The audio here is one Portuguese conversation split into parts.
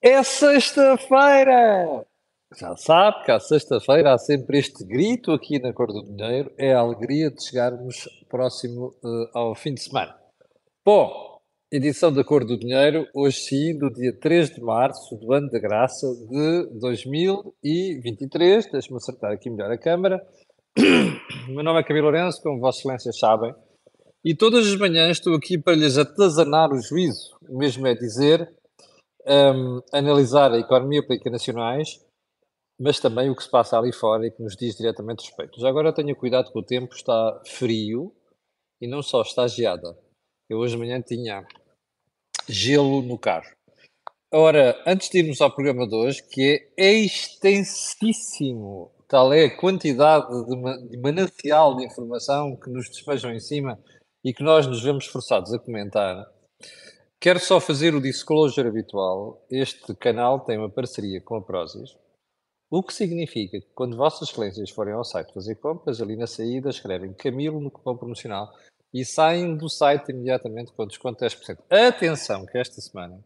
É sexta-feira! Já sabe que à sexta-feira há sempre este grito aqui na Cor do Dinheiro, é a alegria de chegarmos próximo uh, ao fim de semana. Bom, edição da Cor do Dinheiro, hoje sim, do dia 3 de março do ano da graça de 2023. Deixe-me acertar aqui melhor a câmara. Meu nome é Camilo Lourenço, como Vossas Excelências sabem, e todas as manhãs estou aqui para lhes atazanar o juízo, o mesmo é dizer, um, analisar a economia política nacionais, mas também o que se passa ali fora e que nos diz diretamente respeito. Já agora tenha cuidado que o tempo está frio e não só está geada. Eu hoje de manhã tinha gelo no carro. Ora, antes de irmos ao programa de hoje, que é extensíssimo, tal é a quantidade de, manancial de informação que nos despejam em cima e que nós nos vemos forçados a comentar, Quero só fazer o disclosure habitual. Este canal tem uma parceria com a Prozis, o que significa que quando Vossas Excelências forem ao site fazer compras, ali na saída escrevem Camilo no cupom promocional e saem do site imediatamente com desconto de 10%. Atenção que esta semana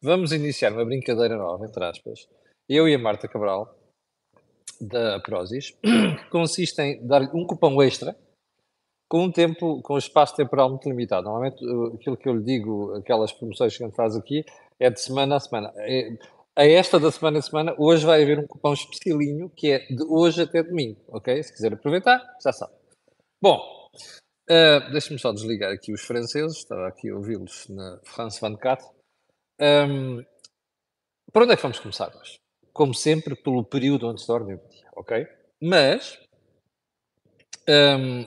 vamos iniciar uma brincadeira nova, entre aspas, eu e a Marta Cabral, da Prozis, que consiste em dar um cupom extra com um tempo, com um espaço temporal muito limitado. Normalmente, aquilo que eu lhe digo, aquelas promoções que a gente faz aqui, é de semana a semana. É, a esta da semana a semana, hoje vai haver um cupom especialinho, que é de hoje até domingo, ok? Se quiser aproveitar, já sabe. Bom, uh, deixa-me só desligar aqui os franceses, estava aqui a ouvi-los na France 24. Um, por onde é que vamos começar hoje? Como sempre, pelo período onde se dorme o dia, ok? Mas, um,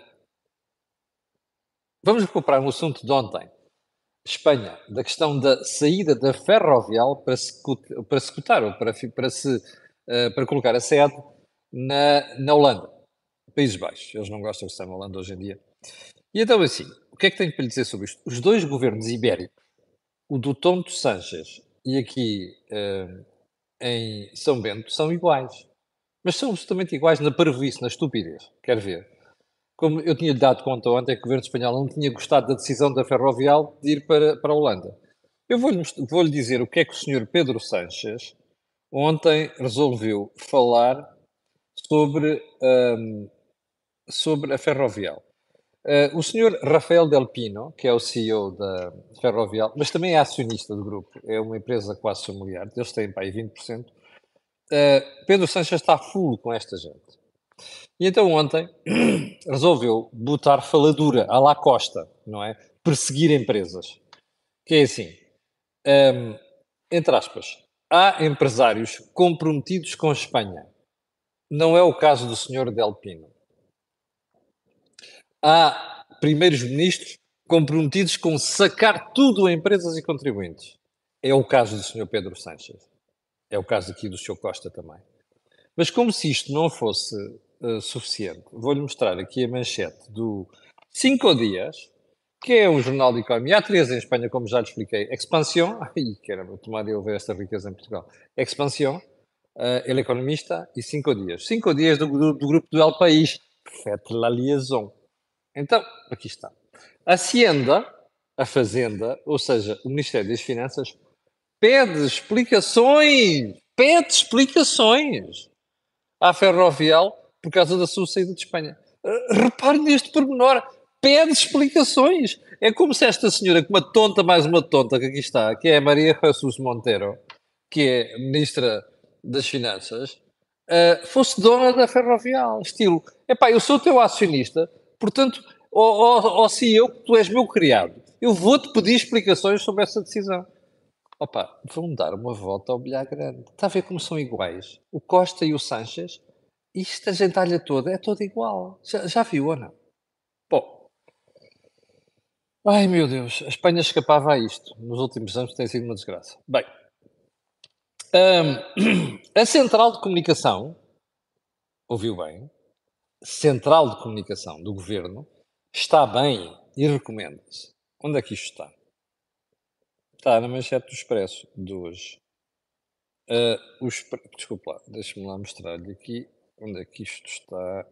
Vamos recuperar um assunto de ontem. Espanha, da questão da saída da ferrovial para se, para se cotar, ou para, para, se, uh, para colocar a sede na, na Holanda, Países Baixos. Eles não gostam de estar na Holanda hoje em dia. E então, assim, o que é que tenho para lhe dizer sobre isto? Os dois governos ibéricos, o do Tonto Sanches e aqui uh, em São Bento, são iguais. Mas são absolutamente iguais na parvoíce, na estupidez. Quer ver? Como eu tinha-lhe dado conta ontem que o governo espanhol não tinha gostado da decisão da Ferrovial de ir para, para a Holanda. Eu vou-lhe vou dizer o que é que o senhor Pedro Sanches ontem resolveu falar sobre, um, sobre a Ferrovial. Uh, o senhor Rafael Del Pino, que é o CEO da Ferrovial, mas também é acionista do grupo, é uma empresa quase familiar, eles têm para aí 20%. Uh, Pedro Sanches está full com esta gente. E então ontem resolveu botar faladura à la Costa, não é? Perseguir empresas. Que é assim, um, entre aspas, há empresários comprometidos com Espanha. Não é o caso do senhor Del Pino. Há primeiros ministros comprometidos com sacar tudo a empresas e contribuintes. É o caso do senhor Pedro Sánchez. É o caso aqui do senhor Costa também. Mas como se isto não fosse uh, suficiente. Vou-lhe mostrar aqui a manchete do Cinco Dias, que é um jornal de economia. Há três em Espanha, como já lhe expliquei. Expansión, ai, caramba, tomar eu ver esta riqueza em Portugal. Expansión, uh, El Economista e Cinco Dias. Cinco Dias do, do, do grupo do El País. Fete la liaison. Então, aqui está. A Hacienda, a Fazenda, ou seja, o Ministério das Finanças, pede explicações, pede explicações à Ferrovial por causa da sua saída de Espanha. Uh, repare neste pormenor, pede explicações. É como se esta senhora, com uma tonta mais uma tonta que aqui está, que é a Maria Jesus Monteiro, que é Ministra das Finanças, uh, fosse dona da Ferrovial. Estilo, epá, eu sou teu acionista, portanto, ó oh, CEO, tu és meu criado, eu vou-te pedir explicações sobre essa decisão. Opa, vão dar uma volta ao bilhar grande. Está a ver como são iguais? O Costa e o Sanches isto, a gentalha toda, é toda igual. Já, já viu ou não? Bom. Ai, meu Deus. A Espanha escapava a isto. Nos últimos anos tem sido uma desgraça. Bem. Um, a Central de Comunicação, ouviu bem, Central de Comunicação do Governo, está bem e recomenda-se. Onde é que isto está? Está na manchete do Expresso de hoje. Uh, o Desculpa lá, deixa-me lá mostrar-lhe aqui Onde é que isto está?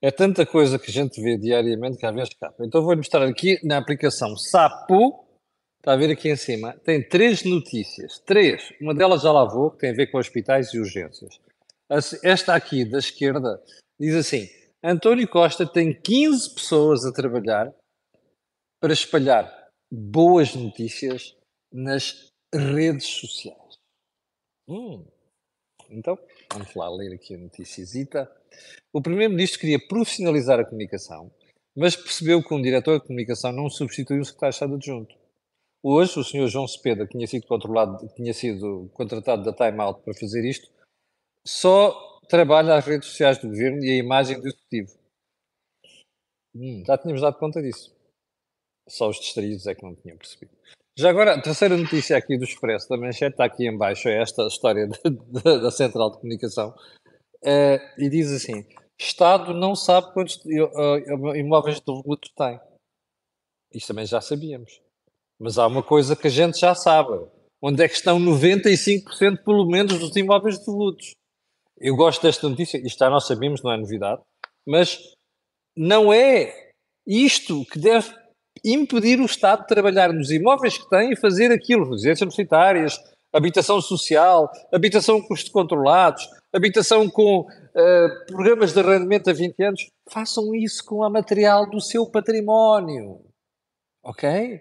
É tanta coisa que a gente vê diariamente que às vezes escapa. Então vou mostrar aqui na aplicação Sapo. Está a ver aqui em cima? Tem três notícias. Três. Uma delas já lá vou, que tem a ver com hospitais e urgências. Esta aqui, da esquerda, diz assim: António Costa tem 15 pessoas a trabalhar para espalhar boas notícias nas redes sociais. Hum. Então, vamos lá ler aqui a noticiazita. O Primeiro-Ministro queria profissionalizar a comunicação, mas percebeu que um diretor de comunicação não substitui um secretário de Estado adjunto. Hoje, o Sr. João Cepeda, que tinha sido controlado, tinha sido contratado da Time Out para fazer isto, só trabalha as redes sociais do governo e a imagem do executivo. Hum, já tínhamos dado conta disso. Só os distraídos é que não tinham percebido. Já agora, a terceira notícia aqui do Expresso, da Manchete, está aqui em baixo, é esta história de, de, da Central de Comunicação, uh, e diz assim, Estado não sabe quantos uh, imóveis de luto tem. Isto também já sabíamos. Mas há uma coisa que a gente já sabe. Onde é que estão 95% pelo menos dos imóveis devolutos? Eu gosto desta notícia, isto já nós sabemos, não é novidade, mas não é isto que deve impedir o Estado de trabalhar nos imóveis que tem e fazer aquilo, residências universitárias, habitação social, habitação com custos controlados, habitação com uh, programas de arrendamento a 20 anos. Façam isso com a material do seu património. Ok?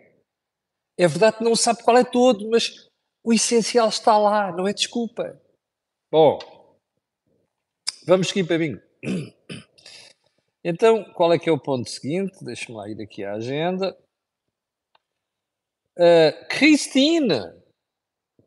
É verdade que não sabe qual é todo, mas o essencial está lá, não é desculpa. Bom, vamos seguir para bingo. Então, qual é que é o ponto seguinte? Deixa-me lá ir aqui à agenda. Uh, Christine,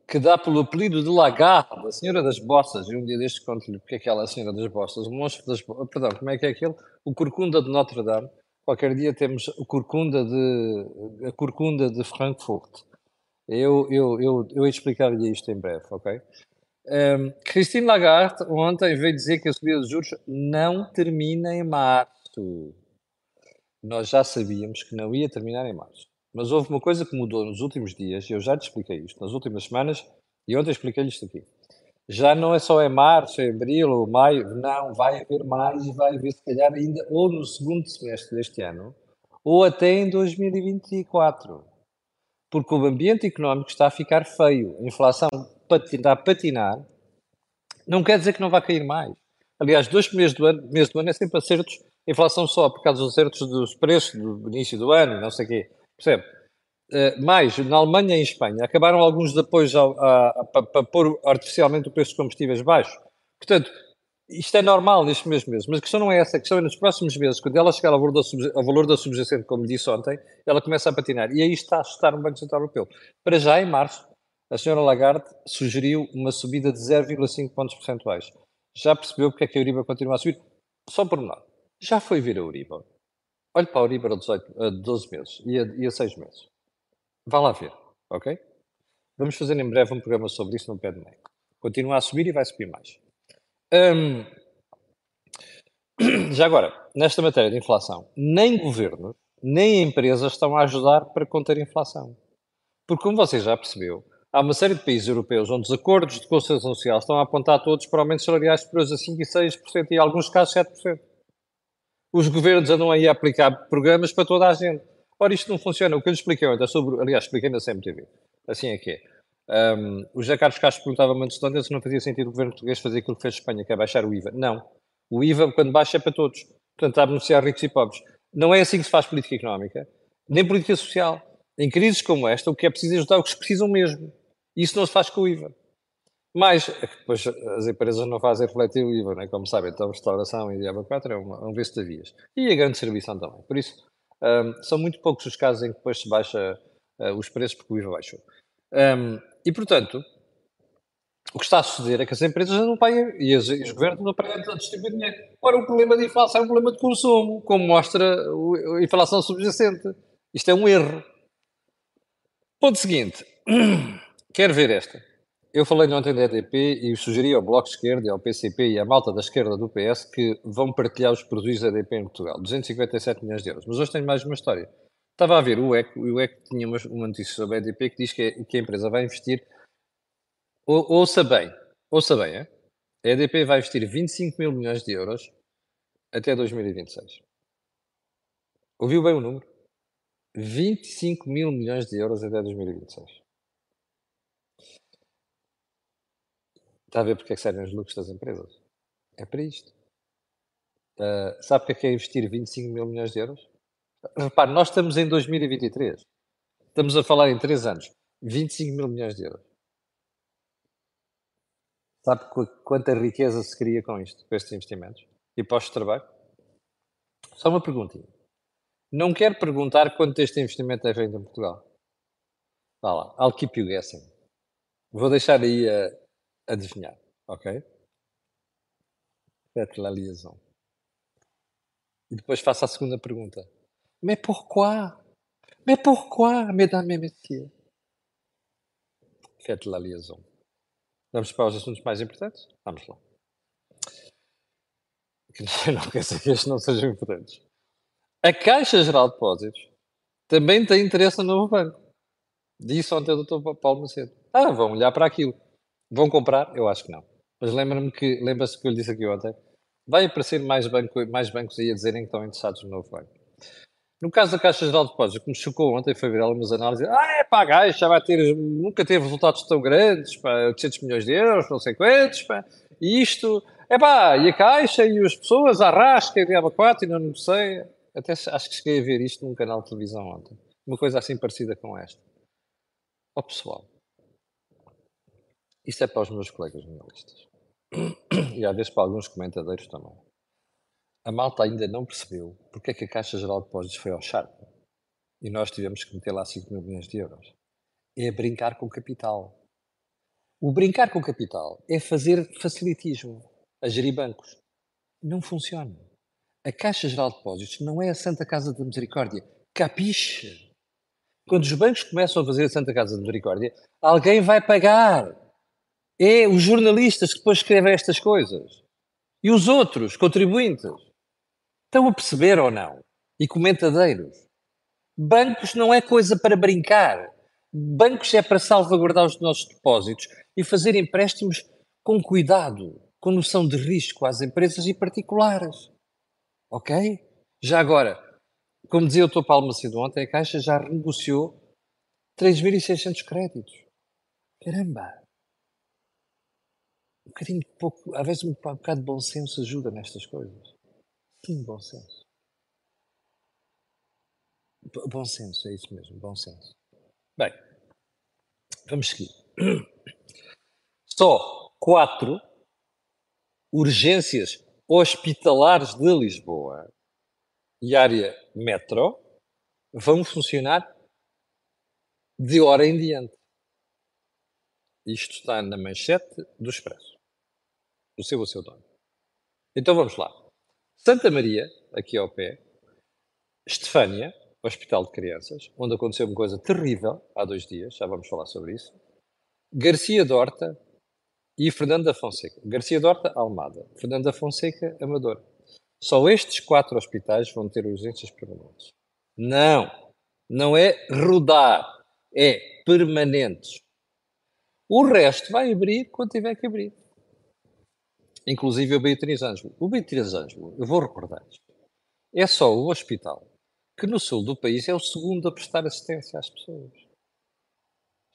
que dá pelo apelido de Lagarde, a senhora das bossas, e um dia deste conto-lhe porque é que ela é a senhora das bossas, o monstro das bossas, perdão, como é que é aquele? O Corcunda de Notre Dame. Qualquer dia temos o Corcunda de, a Corcunda de Frankfurt. Eu, eu, eu, eu explicar-lhe isto em breve, ok? Um, Christine Lagarde ontem veio dizer que a subida dos juros não termina em março. Nós já sabíamos que não ia terminar em março. Mas houve uma coisa que mudou nos últimos dias, e eu já te expliquei isto, nas últimas semanas, e ontem expliquei-lhe isto aqui. Já não é só em março, em abril ou maio, não, vai haver mais e vai haver se calhar ainda ou no segundo semestre deste ano, ou até em 2024. Porque o ambiente económico está a ficar feio. A inflação a patinar, não quer dizer que não vai cair mais. Aliás, dois primeiros do ano, meses do ano é sempre acertos, inflação só por causa dos acertos dos preços do início do ano, não sei o quê. Percebe? Uh, mais, na Alemanha e em Espanha, acabaram alguns apoios para pôr artificialmente o preço dos combustíveis baixo. Portanto, isto é normal nestes mesmos meses, mas a questão não é essa, a questão é nos próximos meses, quando ela chegar ao valor da, ao valor da subjacente, como disse ontem, ela começa a patinar. E aí está a assustar o Banco Central Europeu. Para já, em março, a senhora Lagarde sugeriu uma subida de 0,5 pontos percentuais. Já percebeu porque é que a Euribor continua a subir? Só por lado. Já foi ver a Euribor. Olhe para a Euribor a, 18, a 12 meses e a, e a 6 meses. Vá lá ver, ok? Vamos fazer em breve um programa sobre isso no pé de meio. Continua a subir e vai subir mais. Hum, já agora, nesta matéria de inflação, nem governos, nem empresas estão a ajudar para conter a inflação. Porque, como você já percebeu, há uma série de países europeus onde os acordos de conciliação social estão a apontar todos para aumentos salariais superiores a 5% e 6% e, em alguns casos, 7%. Os governos andam aí a aplicar programas para toda a gente. Ora, isto não funciona. O que eu lhe expliquei ontem sobre, aliás, expliquei na CMTV. Assim é que é. Um, o José Carlos Castro perguntava-me antes de se não fazia sentido o governo português fazer aquilo que fez a Espanha, que é baixar o IVA. Não. O IVA, quando baixa, é para todos. Portanto, está a beneficiar ricos e pobres. Não é assim que se faz política económica, nem política social. Em crises como esta, o que é preciso é ajudar os que precisam mesmo. Isso não se faz com o IVA. Mas, depois as empresas não fazem refletir o IVA, né? como sabem, então restauração e IVA 4 é, uma, é um de vias. E a grande distribuição também. Por isso, um, são muito poucos os casos em que depois se baixa uh, os preços porque o IVA baixou. Um, e, portanto, o que está a suceder é que as empresas não pagam e, as, e os governos não pagam a distribuir dinheiro. Ora, o problema de inflação é um problema de consumo, como mostra a inflação subjacente. Isto é um erro. Ponto seguinte. Quero ver esta. Eu falei ontem da EDP e sugeri ao Bloco de Esquerda e ao PCP e à malta da esquerda do PS que vão partilhar os produtos da EDP em Portugal. 257 milhões de euros. Mas hoje tenho mais uma história. Estava a ver o ECO e o ECO tinha uma, uma notícia sobre a EDP que diz que, é, que a empresa vai investir. Ou, ouça bem, ouça bem, é? a EDP vai investir 25 mil milhões de euros até 2026. Ouviu bem o número? 25 mil milhões de euros até 2026. Está a ver porque é que servem os lucros das empresas? É para isto. Uh, sabe o que é, que é investir 25 mil milhões de euros? Repare, nós estamos em 2023. Estamos a falar em 3 anos. 25 mil milhões de euros. Sabe quanta riqueza se cria com isto, com estes investimentos? E postos de trabalho? Só uma perguntinha. Não quero perguntar quanto este investimento é feito em Portugal. Vá lá, I'll keep you guessing. Vou deixar aí a adivinhar, ok? Faites la liaison. E depois faço a segunda pergunta. Mais pourquoi? Mais pourquoi, mesdames et messieurs? Faites la liaison. Vamos para os assuntos mais importantes? Vamos lá. Não quer dizer que estes não sejam importantes. A Caixa Geral de Depósitos também tem interesse no novo banco. Disse ontem o Dr. Paulo Macedo. Ah, vão olhar para aquilo. Vão comprar? Eu acho que não. Mas lembra-me que, lembra-se que eu lhe disse aqui ontem, vai aparecer mais, banco, mais bancos aí a dizerem que estão interessados no novo banco. No caso da Caixa Geral de Depósitos, o que me chocou ontem foi ver algumas análises. Ah, é pá, a Caixa vai ter, nunca teve resultados tão grandes, pá, 800 milhões de euros, não sei quantos, pá, e isto, é pá, e a Caixa e as pessoas, a Rasca e a Abacuate, não, não sei. Até acho que cheguei a ver isto num canal de televisão ontem. Uma coisa assim parecida com esta. Ó oh, pessoal, isto é para os meus colegas jornalistas. E às vezes para alguns comentadores também a malta ainda não percebeu porque é que a Caixa Geral de Depósitos foi ao charco e nós tivemos que meter lá 5 mil milhões de euros. É brincar com o capital. O brincar com o capital é fazer facilitismo, a gerir bancos. Não funciona. A Caixa Geral de Depósitos não é a Santa Casa da Misericórdia. Capiche? Quando os bancos começam a fazer a Santa Casa da Misericórdia, alguém vai pagar. É os jornalistas que depois escrevem estas coisas. E os outros, contribuintes. Estão a perceber ou não? E comentadeiros. Bancos não é coisa para brincar. Bancos é para salvaguardar os nossos depósitos e fazer empréstimos com cuidado, com noção de risco às empresas e particulares. Ok? Já agora, como dizia o Dr. Paulo Macedo ontem, a Caixa já renegociou 3.600 créditos. Caramba! Bocadinho de pouco, às vezes um bocado de bom senso ajuda nestas coisas. Sim, bom senso. Bom senso, é isso mesmo, bom senso. Bem, vamos seguir. Só quatro urgências hospitalares de Lisboa e área metro vão funcionar de hora em diante. Isto está na manchete do Expresso. O seu, o seu dono. Então vamos lá. Santa Maria, aqui ao pé, Estefânia, Hospital de Crianças, onde aconteceu uma coisa terrível há dois dias, já vamos falar sobre isso, Garcia Dorta e Fernanda Fonseca. Garcia Dorta, Almada. Fernanda Fonseca, Amador. Só estes quatro hospitais vão ter urgências permanentes. Não, não é rodar, é permanentes. O resto vai abrir quando tiver que abrir inclusive o Beatriz Ângelo. O Beatriz Ângelo, eu vou recordar-lhes, é só o hospital que no sul do país é o segundo a prestar assistência às pessoas.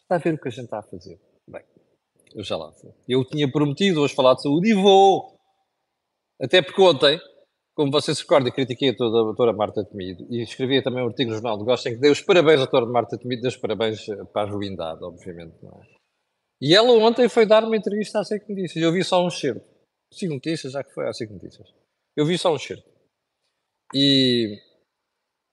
Está a ver o que a gente está a fazer? Bem, eu já lá fui. Eu tinha prometido hoje falar de saúde e vou. Até porque ontem, como vocês se recordam, critiquei a doutora Marta Temido e escrevi também um artigo no Jornal de Gosto em que dei os parabéns à doutora Marta Temido, dei os parabéns para a ruindade, obviamente. Não é? E ela ontem foi dar uma entrevista à SEC Notícias. Eu vi só um certo. Cinco notícias, já que foi há cinco notícias. Eu vi só um certo. E,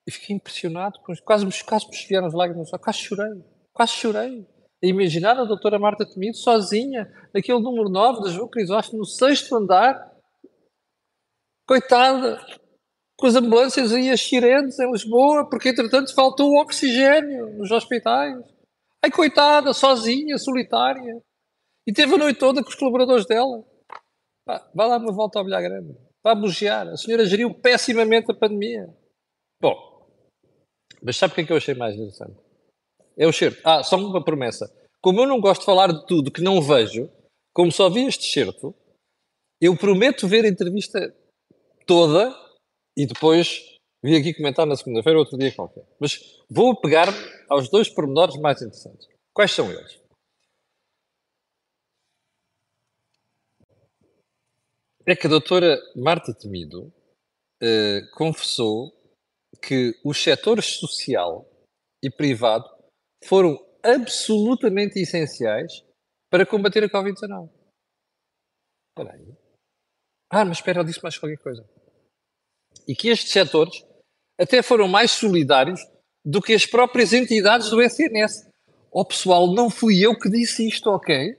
e fiquei impressionado, com, quase, quase me vieram as lágrimas, quase chorei, quase chorei. A imaginar a doutora Marta Temido sozinha, naquele número 9 da João Crisóstomo, no sexto andar, coitada, com as ambulâncias e as sirenes em Lisboa, porque entretanto faltou oxigênio nos hospitais. Ai, coitada, sozinha, solitária. E teve a noite toda com os colaboradores dela. Vá, vá lá uma volta ao bilhar grande. Vá bugear. A senhora geriu pessimamente a pandemia. Bom, mas sabe o que é que eu achei mais interessante? É o certo. Ah, só uma promessa. Como eu não gosto de falar de tudo que não vejo, como só vi este certo, eu prometo ver a entrevista toda e depois Vi aqui comentar na segunda-feira, outro dia qualquer. Mas vou pegar-me aos dois pormenores mais interessantes. Quais são eles? É que a doutora Marta Temido eh, confessou que os setores social e privado foram absolutamente essenciais para combater a Covid-19. Espera aí. Ah, mas espera, eu disse mais qualquer coisa. E que estes setores até foram mais solidários do que as próprias entidades do SNS. Ó oh, pessoal, não fui eu que disse isto, ok?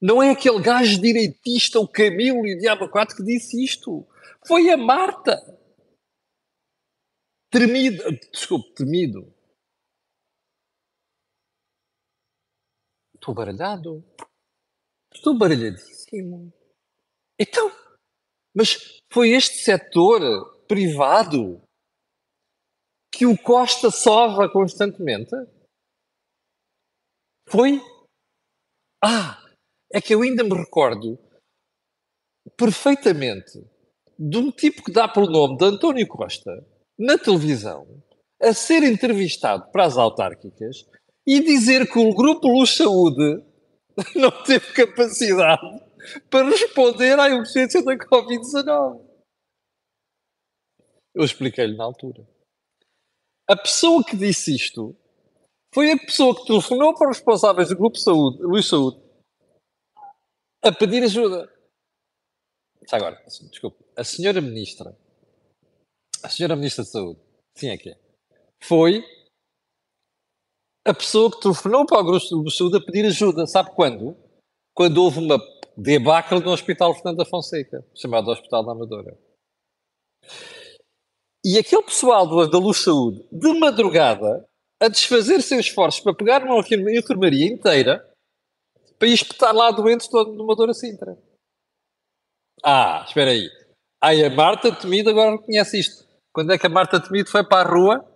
Não é aquele gajo direitista, o Camilo e o Diabo 4 que disse isto. Foi a Marta. Tremido, desculpe, temido. Estou baralhado. Estou baralhadíssimo. Então, mas foi este setor privado que o Costa sova constantemente? Foi? Ah, é que eu ainda me recordo perfeitamente de um tipo que dá pelo nome de António Costa na televisão a ser entrevistado para as autárquicas e dizer que o Grupo Luz Saúde não teve capacidade para responder à emergência da Covid-19. Eu expliquei-lhe na altura. A pessoa que disse isto foi a pessoa que telefonou para os responsáveis do Grupo Saúde, Luz Saúde a pedir ajuda. Agora, desculpe, a senhora ministra, a senhora ministra de Saúde, sim é que é, foi a pessoa que telefonou para o Grupo de Saúde a pedir ajuda. Sabe quando? Quando houve uma debacle no Hospital Fernando da Fonseca, chamado Hospital da Amadora. E aquele pessoal da Luz Saúde, de madrugada, a desfazer seus esforços para pegar uma enfermaria inteira para ir espetar lá doentes numa Dora Sintra. Ah, espera aí. Ai, a Marta Temido agora reconhece isto. Quando é que a Marta Temido foi para a rua?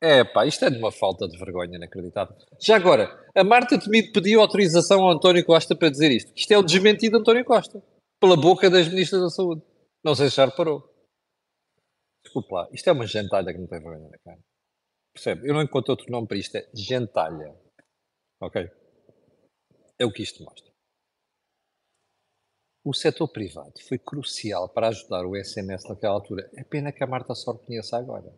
É pá, isto é de uma falta de vergonha inacreditável. Já agora, a Marta Temido pediu autorização ao António Costa para dizer isto. Isto é o desmentido de António Costa. Pela boca das ministras da Saúde. Não sei se já reparou. Desculpe lá, isto é uma gentalha que não tem vergonha na cara. Percebe? Eu não encontro outro nome para isto, é gentalha. Ok? É o que isto mostra. O setor privado foi crucial para ajudar o SNS naquela altura. É pena que a Marta só reconheça agora.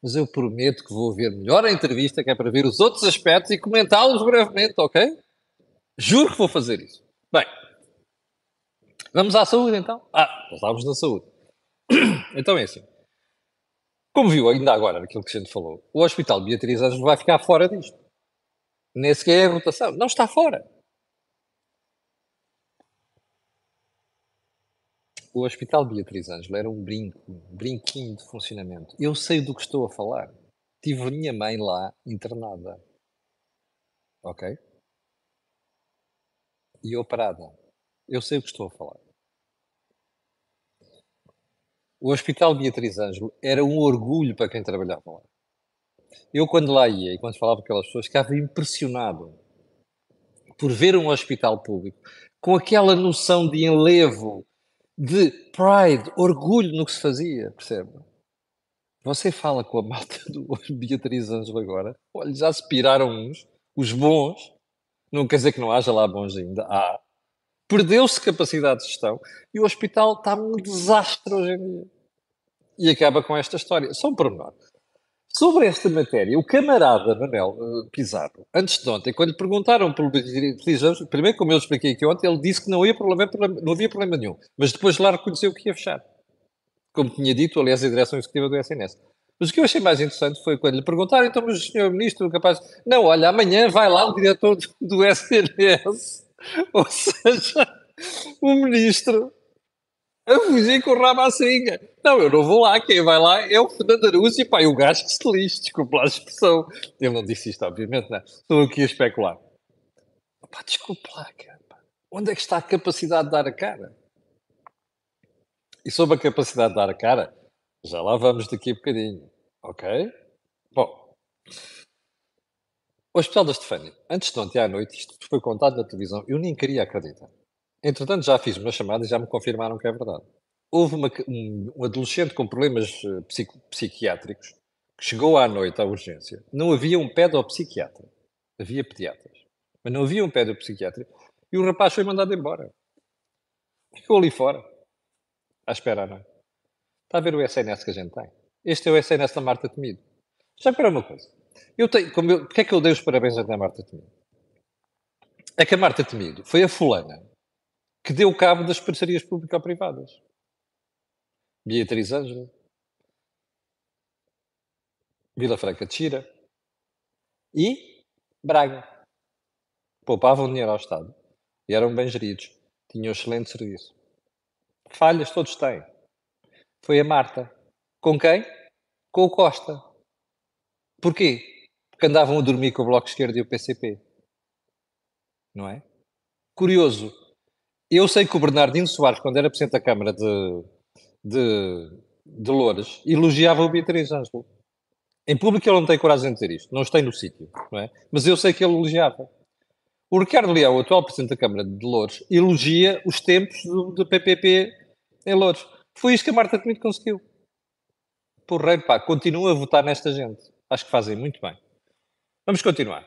Mas eu prometo que vou ver melhor a entrevista, que é para ver os outros aspectos e comentá-los brevemente, ok? Juro que vou fazer isso. Bem, vamos à saúde então. Ah, já estávamos na saúde. Então é assim. Como viu ainda agora naquilo que a gente falou, o Hospital Beatriz Anjos vai ficar fora disto. Nem sequer é a rotação. Não está fora. O Hospital Beatriz Ângela era um brinco, um brinquinho de funcionamento. Eu sei do que estou a falar. Tive a minha mãe lá internada. Ok? E operada. Eu sei o que estou a falar. O Hospital Beatriz Ângelo era um orgulho para quem trabalhava lá. Eu, quando lá ia e quando falava com aquelas pessoas, ficava impressionado por ver um hospital público com aquela noção de enlevo de pride, orgulho no que se fazia, percebe? Você fala com a malta do Beatriz Ângelo agora, olha, já se piraram uns, os bons, não quer dizer que não haja lá bons ainda, há. Perdeu-se capacidade de gestão e o hospital está um desastre hoje em dia. E acaba com esta história. Só um pormenor. Sobre esta matéria, o camarada Manuel uh, Pizarro, antes de ontem, quando lhe perguntaram pelo Beatriz primeiro, como eu expliquei aqui ontem, ele disse que não, ia problema, não havia problema nenhum, mas depois lá reconheceu que ia fechar. Como tinha dito, aliás, a direção executiva do SNS. Mas o que eu achei mais interessante foi quando lhe perguntaram, então, mas o senhor ministro, capaz. Não, olha, amanhã vai lá o diretor do, do SNS. Ou seja, o ministro a fugir com o rabo à. Não, eu não vou lá, quem vai lá é o Fernando Araújo e pá, o gajo que se lixe, desculpa a expressão. Ele não disse isto, obviamente, não. Estou aqui a especular. Pá, desculpa lá, cara. Onde é que está a capacidade de dar a cara? E sobre a capacidade de dar a cara, já lá vamos daqui a bocadinho, ok? Bom, o Hospital da Estefânia, antes de ontem à noite, isto foi contado na televisão, eu nem queria acreditar. Entretanto, já fiz uma chamada e já me confirmaram que é verdade. Houve uma, um, um, adolescente com problemas uh, psico, psiquiátricos que chegou à noite à urgência. Não havia um pedopsiquiatra. Havia pediatras. Mas não havia um pedopsiquiatra. E o rapaz foi mandado embora. Ficou ali fora. À espera, não é? Está a ver o SNS que a gente tem? Este é o SNS da Marta Temido. Já para uma coisa. Eu tenho, como eu, porque é que eu dei os parabéns à Marta Temido? É que a Marta Temido foi a fulana que deu cabo das parcerias público-privadas. Beatriz Ângelo, Vila Franca de Xira e Braga. Poupavam dinheiro ao Estado e eram bem geridos. Tinham excelente serviço. Falhas todos têm. Foi a Marta. Com quem? Com o Costa. Porquê? Porque andavam a dormir com o Bloco Esquerdo e o PCP. Não é? Curioso. Eu sei que o Bernardino Soares, quando era Presidente da Câmara de, de, de Loures, elogiava o Beatriz Ângelo. Em público ele não tem coragem de dizer isto. Não está no sítio. Não é? Mas eu sei que ele elogiava. O Ricardo Leão, o atual Presidente da Câmara de Louros, elogia os tempos do, do PPP em Louros. Foi isto que a Marta Temido conseguiu. Porreiro, pá, continua a votar nesta gente. Acho que fazem muito bem. Vamos continuar.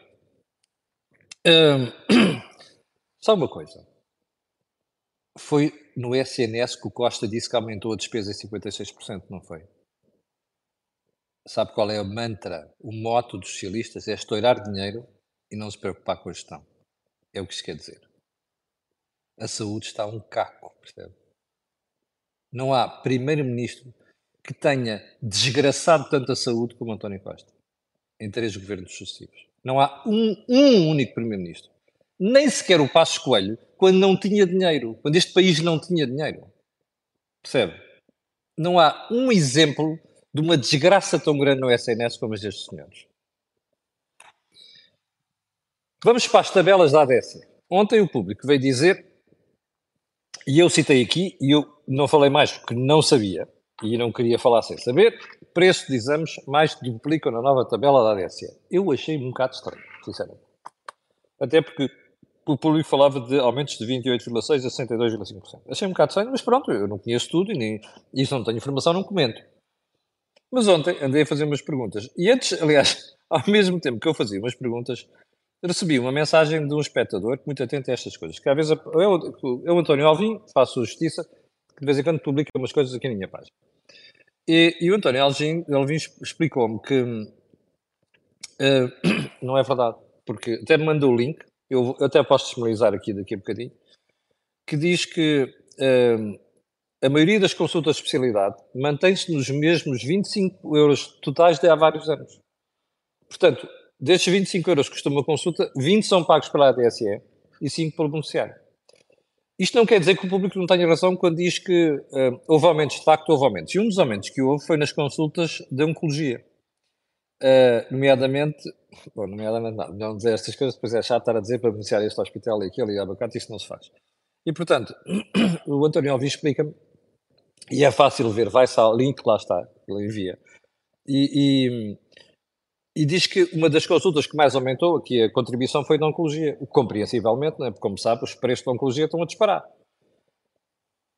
Hum, só uma coisa. Foi no SNS que o Costa disse que aumentou a despesa em 56%, não foi? Sabe qual é o mantra, o moto dos socialistas? É estourar dinheiro e não se preocupar com a gestão. É o que isto quer dizer. A saúde está um caco, percebe? Não há primeiro-ministro que tenha desgraçado tanto a saúde como António Costa, em três governos sucessivos. Não há um, um único primeiro-ministro. Nem sequer o Passo Coelho, quando não tinha dinheiro, quando este país não tinha dinheiro. Percebe? Não há um exemplo de uma desgraça tão grande no SNS como as destes senhores. Vamos para as tabelas da ADS. Ontem o público veio dizer, e eu citei aqui, e eu não falei mais porque não sabia, e não queria falar sem saber, preço de exames mais que duplicam na nova tabela da ADSE. Eu achei um bocado estranho, sinceramente. Até porque o público falava de aumentos de 28,6% a 62,5%. Achei um bocado estranho, mas pronto, eu não conheço tudo e nem, não tenho informação, não comento. Mas ontem andei a fazer umas perguntas. E antes, aliás, ao mesmo tempo que eu fazia umas perguntas, recebi uma mensagem de um espectador muito atento a estas coisas. Que às vezes eu, eu António Alvim, faço justiça, que de vez em quando publica umas coisas aqui na minha página. E, e o António Alvim, Alvim explicou-me que uh, não é verdade, porque até me mandou o link, eu, eu, até posso disponibilizar aqui daqui a bocadinho, que diz que uh, a maioria das consultas de especialidade mantém-se nos mesmos 25 euros totais de há vários anos. Portanto, Destes 25 euros que custa uma consulta, 20 são pagos pela ADSE e 5 pelo beneficiário. Isto não quer dizer que o público não tenha razão quando diz que uh, houve aumentos, de facto houve aumentos. E um dos aumentos que houve foi nas consultas de oncologia. Uh, nomeadamente, bom, nomeadamente não, não dizer estas coisas, depois é chato estar a dizer para beneficiar este hospital e aquele e abacate, isso não se faz. E portanto, o António Alves explica-me, e é fácil ver, vai-se ao link, lá está, ele envia. E, e e diz que uma das consultas que mais aumentou aqui a contribuição foi da oncologia, compreensivelmente, né? porque como sabe, os preços da oncologia estão a disparar.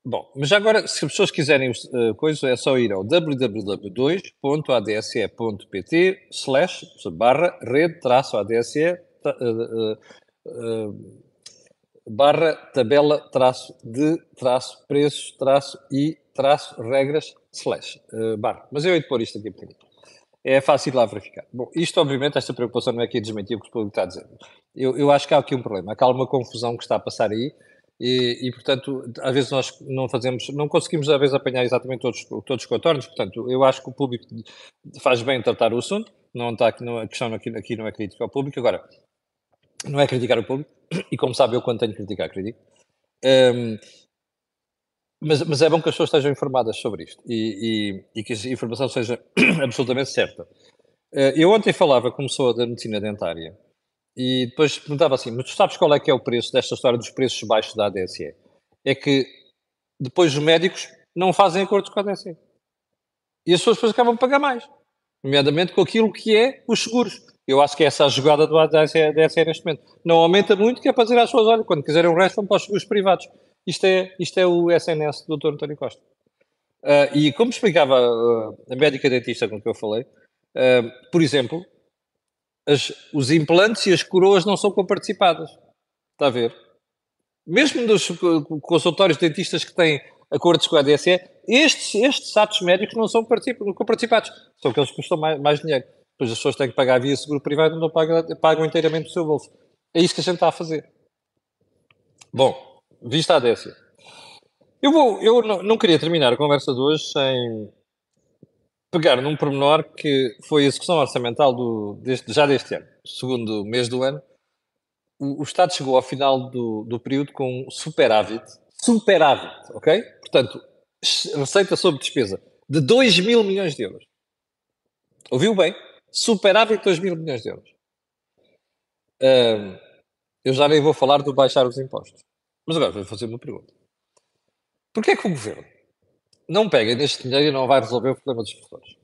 Bom, mas agora, se as pessoas quiserem uh, coisa, é só ir ao www.adse.pt slash barra rede traço adse uh, uh, barra tabela traço de traço preços traço e traço regras slash barra. Mas eu hei de pôr isto aqui um bocadinho é fácil lá verificar. Bom, isto obviamente, esta preocupação não é aqui desmentir o que o público está a dizer. Eu, eu acho que há aqui um problema, há uma confusão que está a passar aí e, e, portanto, às vezes nós não fazemos, não conseguimos às vezes apanhar exatamente todos, todos os contornos, portanto, eu acho que o público faz bem em tratar o assunto, não está aqui, não, a questão aqui, aqui não é crítica ao público, agora, não é criticar o público, e como sabe eu quando tenho que criticar, critico, um, mas, mas, é bom que as pessoas estejam informadas sobre isto. E, e, e que a informação seja absolutamente certa. Eh, eu ontem falava com uma pessoa da medicina dentária e depois perguntava assim: Mas tu sabes qual é que é o preço desta história dos preços baixos da ADSE? É que depois os médicos não fazem acordos com a ADSE. E as pessoas depois acabam de pagar mais, nomeadamente com aquilo que é os seguros. Eu acho que é essa a jogada do ADSE, neste momento. Não aumenta muito, que é para dizer às pessoas: olha, quando quiserem o resto, vão para os seguros privados. Isto é, isto é o SNS do Dr. António Costa. Uh, e como explicava uh, a médica dentista com que eu falei, uh, por exemplo, as, os implantes e as coroas não são comparticipadas. Está a ver? Mesmo dos consultórios dentistas que têm acordos com a ADSE, estes, estes atos médicos não são comparticipados. São aqueles que custam mais, mais dinheiro. Depois as pessoas têm que pagar via seguro privado não pagam, pagam inteiramente o seu bolso. É isso que a gente está a fazer. Bom, vista a ADSE. Eu, vou, eu não, não, queria terminar a conversa de hoje sem pegar num pormenor que foi a execução orçamental do, deste, já deste ano, segundo mês do ano. O, o Estado chegou ao final do, do período com superávit, superávit, ok? Portanto, receita sobre despesa de 2 mil milhões de euros. Ouviu bem? Superávit de 2 mil milhões de euros. eu já nem vou falar do baixar os impostos. Mas agora vou fazer uma pergunta. Porquê é que o governo não pega neste dinheiro e não vai resolver o problema dos professores?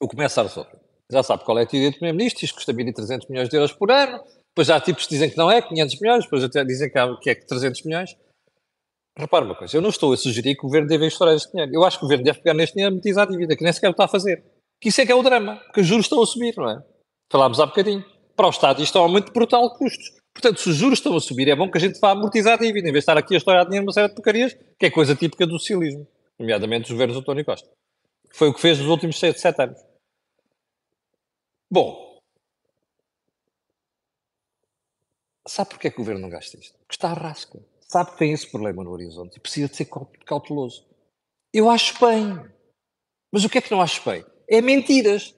O começa a resolver. Já sabe qual é a teoria do Primeiro-Ministro, isto custa 1.300 milhões de euros por ano, depois há tipos que dizem que não é, 500 milhões, depois até dizem que, há, que é 300 milhões. Repare uma coisa, eu não estou a sugerir que o governo deve estourar este dinheiro. Eu acho que o governo deve pegar neste dinheiro e amortizar a dívida, que nem sequer está a fazer. Que isso é que é o drama, porque os juros estão a subir, não é? Falámos há bocadinho. Para o Estado isto é um aumento brutal de custos. Portanto, se os juros estão a subir, é bom que a gente vá amortizar a dívida, em vez de estar aqui a estourar dinheiro numa série de porcarias, que é coisa típica do socialismo, nomeadamente dos governos do António Costa. Foi o que fez nos últimos sete, sete anos. Bom, sabe porquê que o governo não gasta isto? Porque está a rasca. Sabe que tem esse problema no horizonte e precisa de ser cauteloso. Eu acho bem. Mas o que é que não acho bem? É mentiras.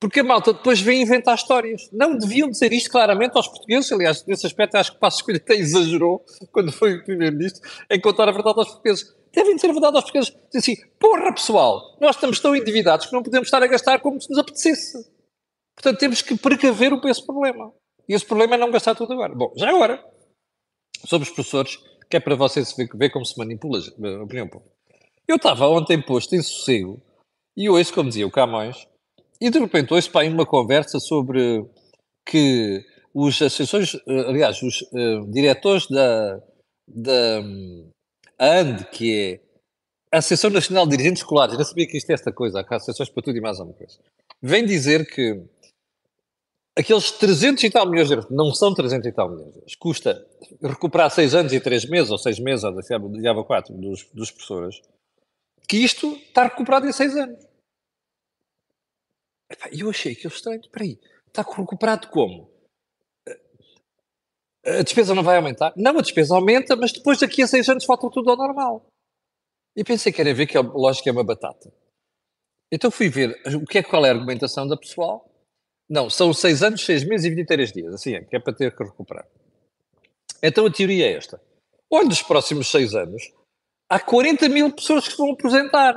Porque a malta depois vem inventar histórias. Não deviam dizer isto claramente aos portugueses. Aliás, nesse aspecto, acho que o Passo Escolha até exagerou quando foi o primeiro-ministro em contar a verdade aos portugueses. Devem dizer a verdade aos portugueses. Dizer assim, porra pessoal, nós estamos tão endividados que não podemos estar a gastar como se nos apetecesse. Portanto, temos que precaver esse problema. E esse problema é não gastar tudo agora. Bom, já agora, sobre os professores, que é para vocês ver como se manipula a opinião pública. Eu estava ontem posto em sossego e hoje, como dizia o Camões, e de repente ouço para aí uma conversa sobre que os assessores, eh, aliás, os uh, diretores da, da um, AND, que é a Associação Nacional de Dirigentes Escolares, não sabia que isto é esta coisa, há associações para tudo e mais alguma coisa, vem dizer que aqueles 300 e tal milhões de euros, não são 300 e tal milhões de euros, custa recuperar 6 anos e 3 meses, ou 6 meses, ou diabo 4, dos, dos professores, que isto está recuperado em 6 anos. E eu achei aquilo estranho. Espera aí, está recuperado como? A despesa não vai aumentar? Não, a despesa aumenta, mas depois daqui a seis anos volta tudo ao normal. E pensei que era ver que a lógica é uma batata. Então fui ver o que é, qual é a argumentação da pessoal. Não, são seis anos, seis meses e 23 dias. Assim é, que é para ter que recuperar. Então a teoria é esta. Olha, nos próximos seis anos, há 40 mil pessoas que se vão aposentar.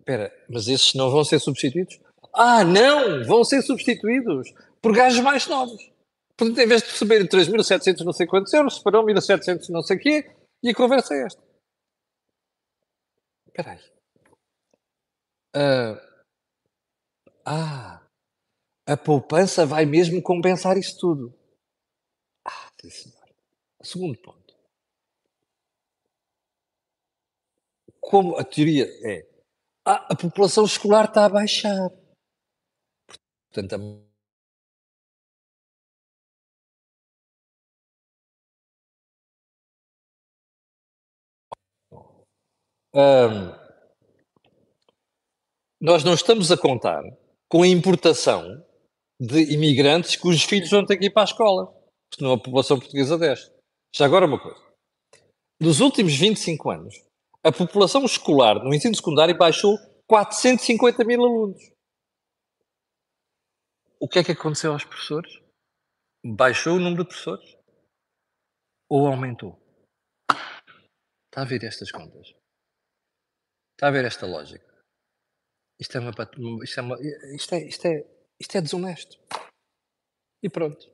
Espera, mas esses não vão ser substituídos? Ah, não! Vão ser substituídos por gajos mais novos. Portanto, em vez de receberem 3.700 não sei quantos euros, receberão 1.700 não sei quê, e a conversa é esta. Espera aí. Uh, ah, a poupança vai mesmo compensar isso tudo. Ah, sim senhor. Segundo ponto. Como a teoria é ah, a população escolar está a baixar. Portanto, a Um, nós não estamos a contar com a importação de imigrantes cujos filhos vão ter que ir para a escola, senão a população portuguesa desce. Já agora uma coisa. Nos últimos 25 anos, a população escolar no ensino secundário baixou 450 mil alunos. O que é que aconteceu aos professores? Baixou o número de professores? Ou aumentou? Está a ver estas contas? Está a ver esta lógica? Isto é, uma, isto é, uma, isto é, isto é, isto é desonesto. E pronto.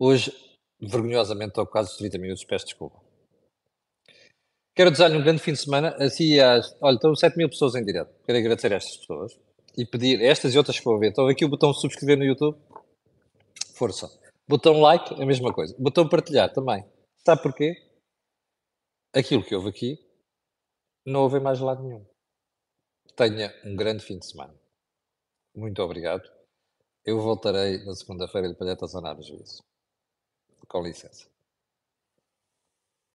Hoje, vergonhosamente, estou quase 30 minutos, peço desculpa. Quero desejar-lhe um grande fim de semana. Assim, às, olha, estão 7 mil pessoas em direto. Quero agradecer a estas pessoas e pedir, estas e outras que vão ver. Estão aqui o botão subscrever no YouTube. Força. Botão like, a mesma coisa. Botão partilhar também. Sabe porquê? aquilo que houve aqui, não houve mais lado nenhum. Tenha um grande fim de semana. Muito obrigado. Eu voltarei na segunda-feira de palhetas a dar juízo. Com licença.